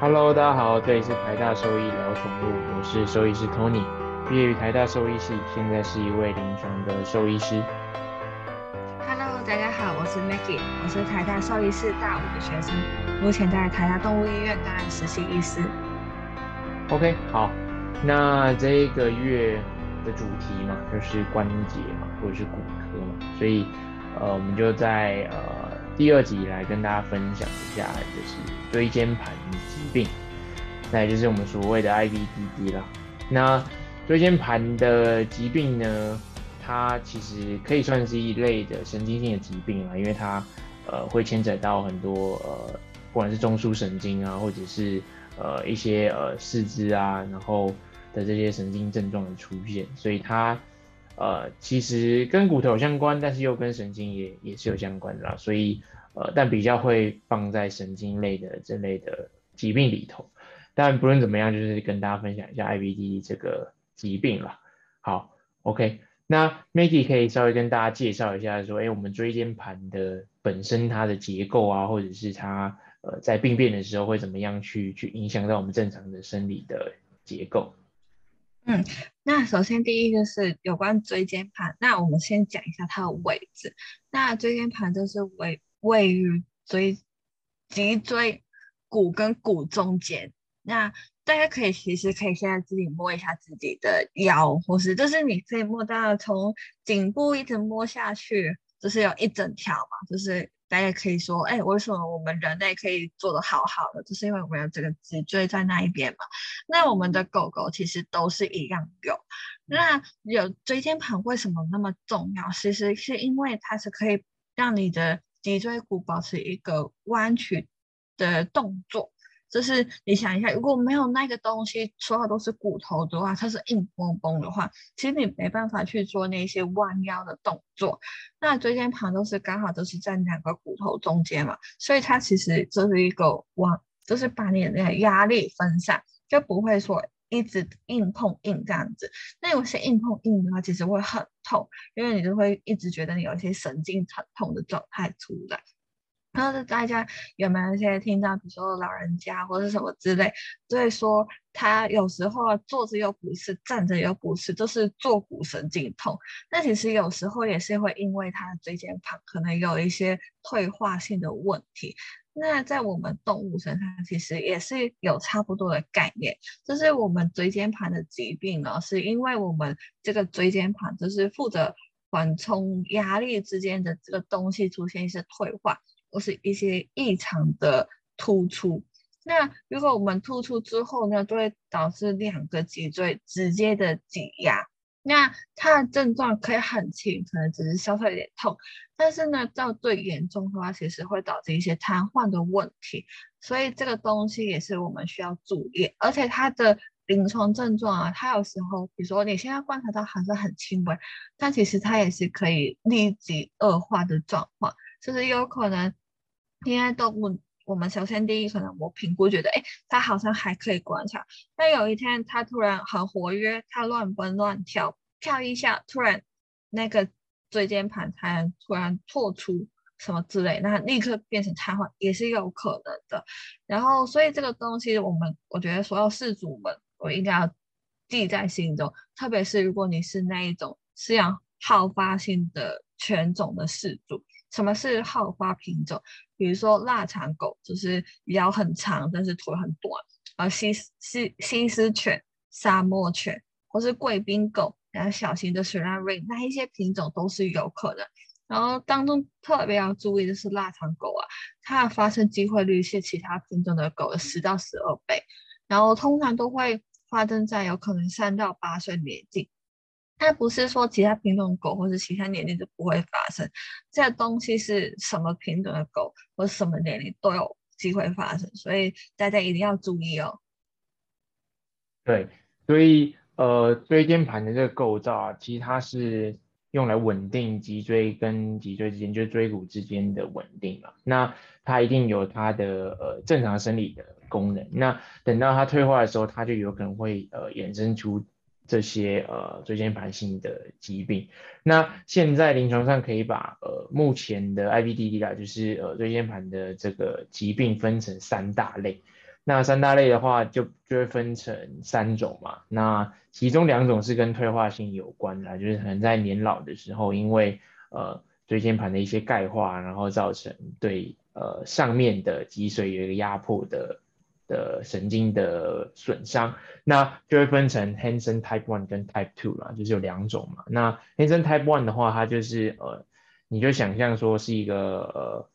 Hello，大家好，这里是台大兽医聊宠物，我是兽医师 Tony，毕业于台大兽医系，现在是一位临床的兽医师。Hello，大家好，我是 Maggie，我是台大兽医系大五的学生，目前在台大动物医院担任实习医师。OK，好，那这一个月的主题嘛，就是关节嘛，或者是骨科嘛，所以呃，我们就在呃第二集来跟大家分享一下，就是椎间盘疾病，那也就是我们所谓的 IVDD 啦。那椎间盘的疾病呢，它其实可以算是一类的神经性的疾病啊，因为它呃会牵扯到很多呃，不管是中枢神经啊，或者是呃一些呃四肢啊，然后的这些神经症状的出现，所以它呃其实跟骨头相关，但是又跟神经也也是有相关的啦，所以呃但比较会放在神经类的这类的疾病里头。但不论怎么样，就是跟大家分享一下 IBD 这个疾病了。好，OK，那 Maggie 可以稍微跟大家介绍一下，说，哎，我们椎间盘的本身它的结构啊，或者是它呃在病变的时候会怎么样去去影响到我们正常的生理的结构。嗯，那首先第一个是有关椎间盘，那我们先讲一下它的位置。那椎间盘就是位位于椎脊椎骨跟骨中间。那大家可以其实可以现在自己摸一下自己的腰，或是就是你可以摸到从颈部一直摸下去，就是有一整条嘛，就是大家可以说，哎，为什么我们人类可以做得好好的，就是因为我们有这个脊椎在那一边嘛。那我们的狗狗其实都是一样有。那有椎间盘为什么那么重要？其实是因为它是可以让你的脊椎骨保持一个弯曲的动作。就是你想一下，如果没有那个东西，所有都是骨头的话，它是硬绷绷的话，其实你没办法去做那些弯腰的动作。那椎间盘都是刚好都是在两个骨头中间嘛，所以它其实就是一个弯，就是把你的那个压力分散，就不会说一直硬碰硬这样子。那有些硬碰硬的话，其实会很痛，因为你就会一直觉得你有一些神经疼痛的状态出来。然后大家有没有一些听到，比如说老人家或者什么之类，所以说他有时候坐着又不是，站着又不是，就是坐骨神经痛。那其实有时候也是会因为他的椎间盘可能有一些退化性的问题。那在我们动物身上，其实也是有差不多的概念，就是我们椎间盘的疾病呢，是因为我们这个椎间盘就是负责缓冲压力之间的这个东西出现一些退化。或是一些异常的突出，那如果我们突出之后呢，就会导致两个脊椎直接的挤压。那它的症状可以很轻，可能只是稍稍有点痛，但是呢，到最严重的话，其实会导致一些瘫痪的问题。所以这个东西也是我们需要注意，而且它的临床症状啊，它有时候，比如说你现在观察到还是很轻微，但其实它也是可以立即恶化的状况。就是有可能，因为动物，我们首先第一可能我评估觉得，哎，它好像还可以观察。但有一天它突然很活跃，它乱蹦乱跳，跳一下，突然那个椎间盘它突然错出什么之类，那立刻变成瘫痪也是有可能的。然后，所以这个东西我们我觉得所有事主们，我应该要记在心中，特别是如果你是那一种饲养好发性的犬种的饲主。什么是好发品种？比如说腊肠狗，就是腰很长，但是腿很短；而西西西施犬、沙漠犬，或是贵宾狗，然后小型的雪纳瑞，那一些品种都是有可能。然后当中特别要注意的是腊肠狗啊，它的发生机会率是其他品种的狗的十到十二倍，然后通常都会发生在有可能三到八岁年纪。它不是说其他品种狗或者其他年龄就不会发生，这个东西是什么品种的狗或什么年龄都有机会发生，所以大家一定要注意哦。对，所以呃椎间盘的这个构造啊，其实它是用来稳定脊椎跟脊椎之间，就是椎骨之间的稳定嘛。那它一定有它的呃正常生理的功能。那等到它退化的时候，它就有可能会呃衍生出。这些呃椎间盘性的疾病，那现在临床上可以把呃目前的 IBDD 啦，就是呃椎间盘的这个疾病分成三大类。那三大类的话就就会分成三种嘛。那其中两种是跟退化性有关的，就是可能在年老的时候，因为呃椎间盘的一些钙化，然后造成对呃上面的脊髓有一个压迫的的神经的损伤，那就会分成 Hansen Type One 跟 Type Two 啦，就是有两种嘛。那 Hansen Type One 的话，它就是呃你就想象说是一个呃。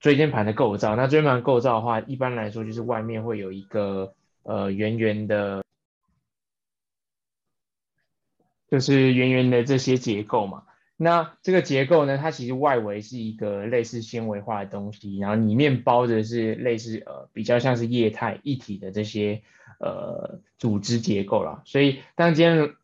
椎间盘的构造，那椎间盘构造的话，一般来说就是外面会有一个呃圆圆的，就是圆圆的这些结构嘛。那这个结构呢，它其实外围是一个类似纤维化的东西，然后里面包着是类似呃比较像是液态一体的这些呃组织结构啦。所以当今天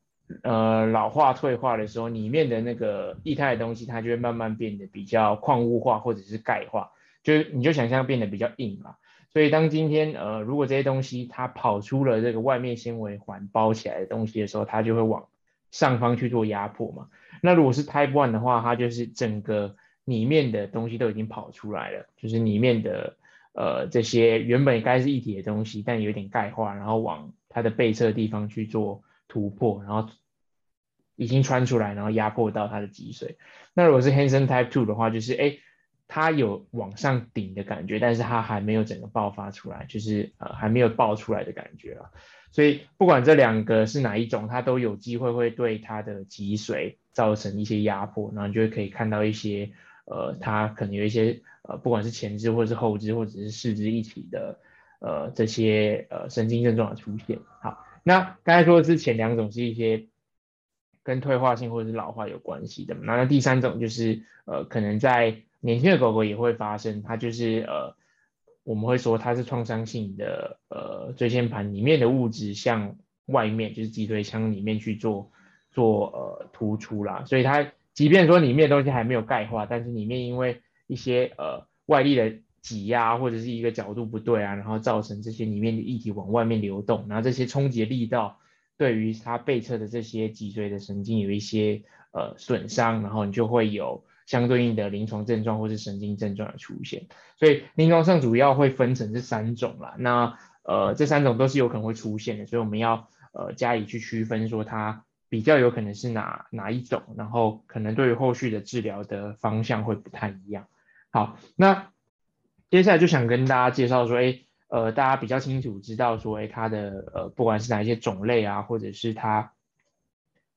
呃老化退化的时候，里面的那个液态的东西，它就会慢慢变得比较矿物化或者是钙化。就你就想象变得比较硬嘛，所以当今天呃如果这些东西它跑出了这个外面纤维环包起来的东西的时候，它就会往上方去做压迫嘛。那如果是 Type One 的话，它就是整个里面的东西都已经跑出来了，就是里面的呃这些原本该是一体的东西，但有点钙化，然后往它的背侧地方去做突破，然后已经穿出来，然后压迫到它的脊髓。那如果是 Hansen Type Two 的话，就是哎。它有往上顶的感觉，但是它还没有整个爆发出来，就是呃还没有爆出来的感觉啊。所以不管这两个是哪一种，它都有机会会对它的脊髓造成一些压迫，然后就会可以看到一些呃它可能有一些呃不管是前肢或者是后肢或者是四肢一体的呃这些呃神经症状的出现。好，那刚才说的是前两种是一些跟退化性或者是老化有关系的，那那第三种就是呃可能在年轻的狗狗也会发生，它就是呃，我们会说它是创伤性的呃椎间盘里面的物质向外面，就是脊椎腔里面去做做呃突出啦，所以它即便说里面的东西还没有钙化，但是里面因为一些呃外力的挤压或者是一个角度不对啊，然后造成这些里面的液体往外面流动，然后这些冲击力道对于它背侧的这些脊椎的神经有一些呃损伤，然后你就会有。相对应的临床症状或是神经症状的出现，所以临床上主要会分成这三种啦。那呃这三种都是有可能会出现的，所以我们要呃加以去区分，说它比较有可能是哪哪一种，然后可能对于后续的治疗的方向会不太一样。好，那接下来就想跟大家介绍说，哎呃大家比较清楚知道说，哎它的呃不管是哪一些种类啊，或者是它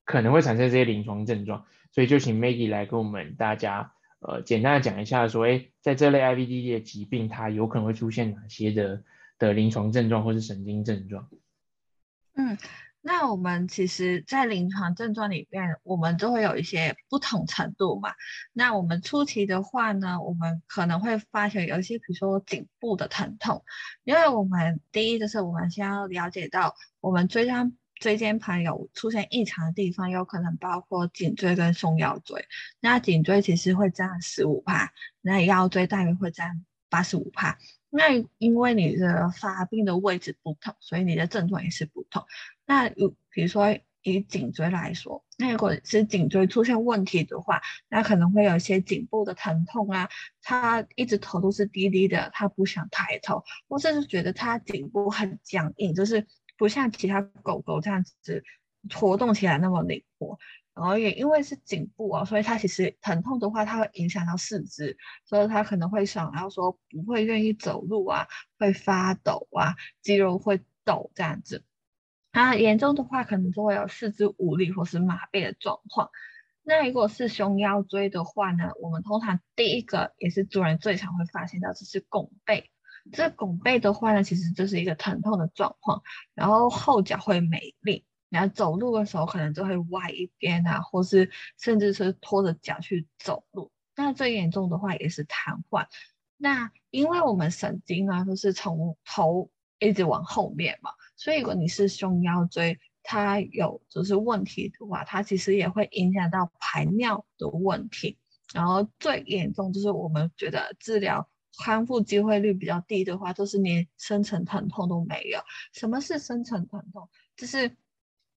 可能会产生这些临床症状。所以就请 Maggie 来跟我们大家，呃，简单的讲一下，说，哎，在这类 IVD 的疾病，它有可能会出现哪些的的临床症状或是神经症状？嗯，那我们其实，在临床症状里面，我们都会有一些不同程度嘛。那我们初期的话呢，我们可能会发现有一些，比如说颈部的疼痛，因为我们第一就是我们先要了解到，我们椎间椎间盘有出现异常的地方，有可能包括颈椎跟胸腰椎。那颈椎其实会占十五帕，那腰椎大约会占八十五帕。那因为你的发病的位置不同，所以你的症状也是不同。那如比如说以颈椎来说，那如果是颈椎出现问题的话，那可能会有一些颈部的疼痛啊，他一直头都是低低的，他不想抬头，或者是觉得他颈部很僵硬，就是。不像其他狗狗这样子活动起来那么灵活，然后也因为是颈部啊，所以它其实疼痛的话，它会影响到四肢，所以它可能会想要说不会愿意走路啊，会发抖啊，肌肉会抖这样子。那严重的话，可能就会有四肢无力或是麻痹的状况。那如果是胸腰椎的话呢，我们通常第一个也是主人最常会发现到，就是拱背。这拱背的话呢，其实就是一个疼痛的状况，然后后脚会没力，然后走路的时候可能就会歪一边啊，或是甚至是拖着脚去走路。那最严重的话也是瘫痪。那因为我们神经啊都是从头一直往后面嘛，所以如果你是胸腰椎它有就是问题的话，它其实也会影响到排尿的问题。然后最严重就是我们觉得治疗。康复机会率比较低的话，都是连深层疼痛都没有。什么是深层疼痛？就是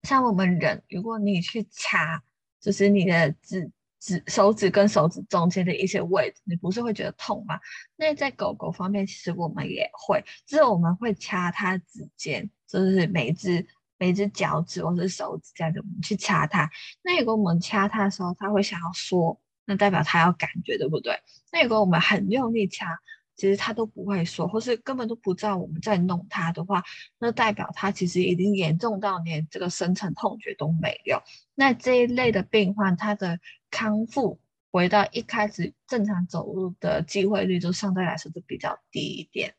像我们人，如果你去掐，就是你的指指手指跟手指中间的一些位置，你不是会觉得痛吗？那在狗狗方面，其实我们也会，就是我们会掐它指尖，就是每只每只脚趾或是手指这样子，我们去掐它。那如果我们掐它的时候，它会想要缩，那代表他要感觉，对不对？那如果我们很用力掐，其实他都不会说，或是根本都不知道我们在弄他的话，那代表他其实已经严重到连这个深层痛觉都没有。那这一类的病患，他的康复回到一开始正常走路的机会率，就相对来说就比较低一点。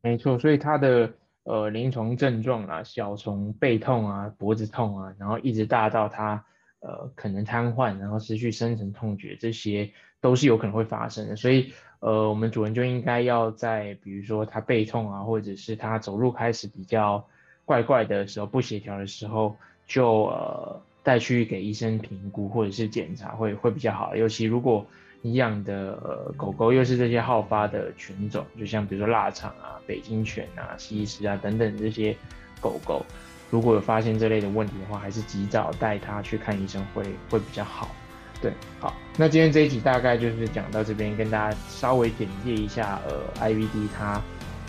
没错，所以他的呃临床症状啊，小从背痛啊、脖子痛啊，然后一直大到他呃可能瘫痪，然后失去深层痛觉，这些都是有可能会发生的。所以呃我们主人就应该要在比如说他背痛啊，或者是他走路开始比较怪怪的时候、不协调的时候，就呃。带去给医生评估或者是检查会会比较好，尤其如果你养的狗狗又是这些好发的犬种，就像比如说腊肠啊、北京犬啊、西施啊等等这些狗狗，如果有发现这类的问题的话，还是及早带他去看医生会会比较好。对，好，那今天这一集大概就是讲到这边，跟大家稍微简介一下呃 IVD 它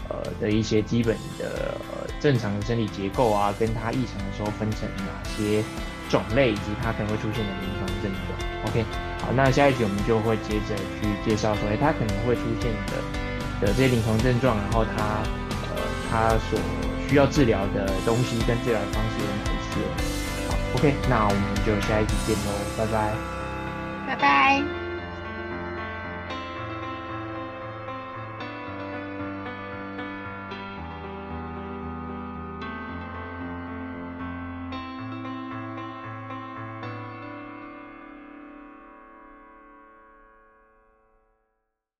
呃的一些基本的呃正常的生理结构啊，跟它异常的时候分成哪些。种类以及它可能会出现的临床症状。OK，好，那下一集我们就会接着去介绍说，哎，它可能会出现的的这些临床症状，然后它呃它所需要治疗的东西跟治疗的方式有哪些。好，OK，那我们就下一期见喽，拜拜，拜拜。